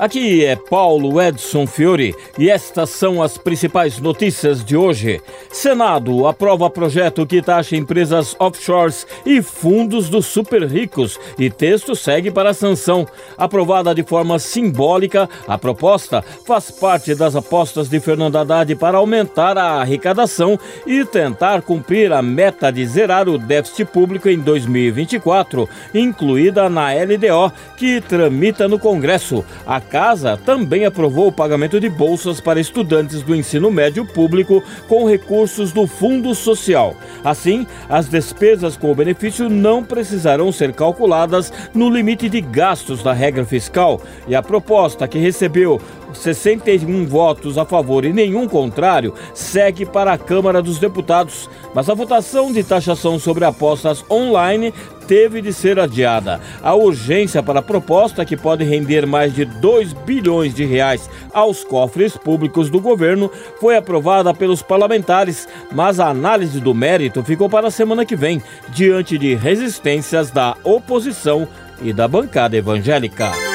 Aqui é Paulo Edson Fiore e estas são as principais notícias de hoje. Senado aprova projeto que taxa empresas offshores e fundos dos super ricos e texto segue para a sanção. Aprovada de forma simbólica, a proposta faz parte das apostas de Fernando Haddad para aumentar a arrecadação e tentar cumprir a meta de zerar o déficit público em 2024, incluída na LDO, que tramita no Congresso. A Casa também aprovou o pagamento de bolsas para estudantes do ensino médio público com recursos do Fundo Social. Assim, as despesas com o benefício não precisarão ser calculadas no limite de gastos da regra fiscal e a proposta que recebeu 61 votos a favor e nenhum contrário, segue para a Câmara dos Deputados. Mas a votação de taxação sobre apostas online teve de ser adiada. A urgência para a proposta, que pode render mais de 2 bilhões de reais aos cofres públicos do governo, foi aprovada pelos parlamentares, mas a análise do mérito ficou para a semana que vem, diante de resistências da oposição e da bancada evangélica.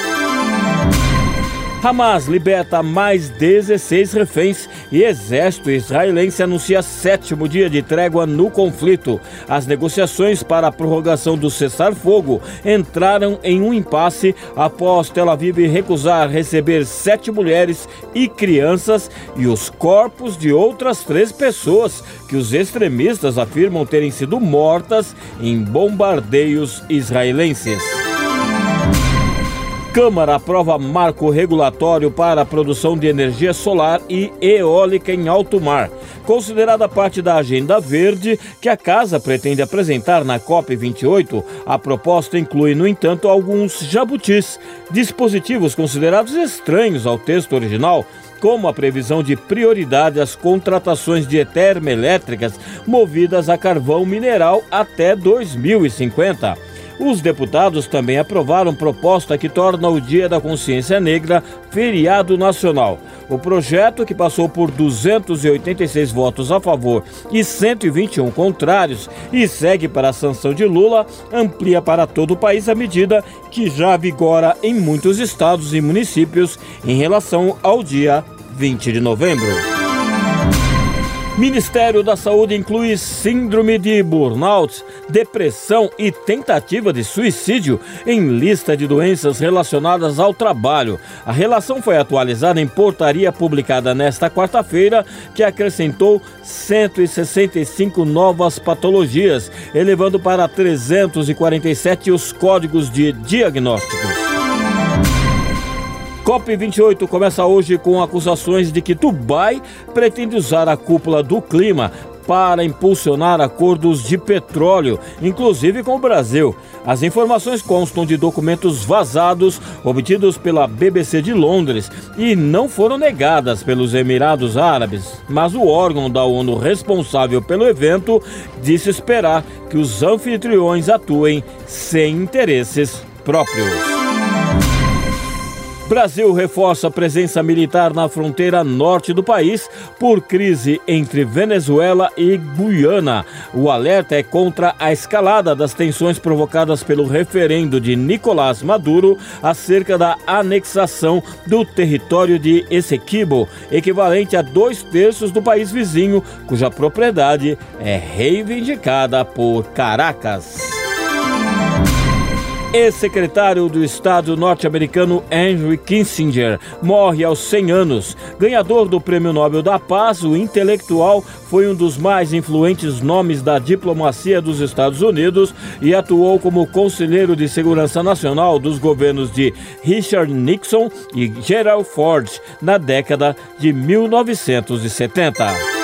Hamas liberta mais 16 reféns e exército israelense anuncia sétimo dia de trégua no conflito. As negociações para a prorrogação do cessar-fogo entraram em um impasse após Tel Aviv recusar receber sete mulheres e crianças e os corpos de outras três pessoas que os extremistas afirmam terem sido mortas em bombardeios israelenses. Câmara aprova marco regulatório para a produção de energia solar e eólica em alto mar, considerada parte da agenda verde que a casa pretende apresentar na COP28. A proposta inclui, no entanto, alguns jabutis, dispositivos considerados estranhos ao texto original, como a previsão de prioridade às contratações de termoelétricas movidas a carvão mineral até 2050. Os deputados também aprovaram proposta que torna o Dia da Consciência Negra feriado nacional. O projeto, que passou por 286 votos a favor e 121 contrários e segue para a sanção de Lula, amplia para todo o país a medida que já vigora em muitos estados e municípios em relação ao dia 20 de novembro. Ministério da Saúde inclui síndrome de burnout, depressão e tentativa de suicídio em lista de doenças relacionadas ao trabalho. A relação foi atualizada em portaria publicada nesta quarta-feira, que acrescentou 165 novas patologias, elevando para 347 os códigos de diagnósticos. COP28 começa hoje com acusações de que Dubai pretende usar a cúpula do clima para impulsionar acordos de petróleo, inclusive com o Brasil. As informações constam de documentos vazados obtidos pela BBC de Londres e não foram negadas pelos Emirados Árabes, mas o órgão da ONU responsável pelo evento disse esperar que os anfitriões atuem sem interesses próprios. Brasil reforça a presença militar na fronteira norte do país por crise entre Venezuela e Guiana. O alerta é contra a escalada das tensões provocadas pelo referendo de Nicolás Maduro acerca da anexação do território de Essequibo, equivalente a dois terços do país vizinho, cuja propriedade é reivindicada por Caracas. Ex-secretário do Estado norte-americano Henry Kissinger morre aos 100 anos. Ganhador do Prêmio Nobel da Paz, o intelectual foi um dos mais influentes nomes da diplomacia dos Estados Unidos e atuou como conselheiro de segurança nacional dos governos de Richard Nixon e Gerald Ford na década de 1970.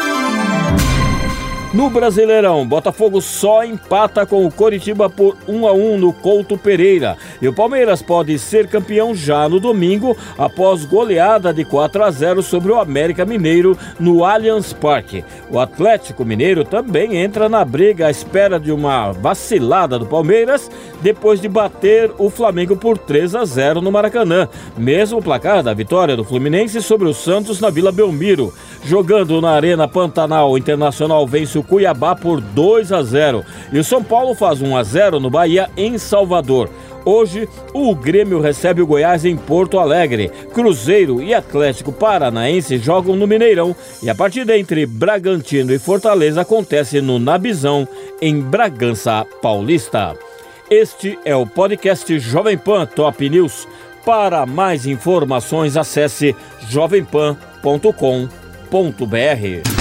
No Brasileirão, Botafogo só empata com o Coritiba por 1 a 1 no Couto Pereira. E o Palmeiras pode ser campeão já no domingo, após goleada de 4 a 0 sobre o América Mineiro no Allianz Parque. O Atlético Mineiro também entra na briga à espera de uma vacilada do Palmeiras depois de bater o Flamengo por 3 a 0 no Maracanã. Mesmo placar da vitória do Fluminense sobre o Santos na Vila Belmiro. Jogando na Arena Pantanal, o Internacional vence o Cuiabá por 2 a 0 e o São Paulo faz 1 a 0 no Bahia em Salvador. Hoje, o Grêmio recebe o Goiás em Porto Alegre. Cruzeiro e Atlético Paranaense jogam no Mineirão e a partida entre Bragantino e Fortaleza acontece no Nabizão, em Bragança Paulista. Este é o podcast Jovem Pan Top News. Para mais informações, acesse jovempan.com.br.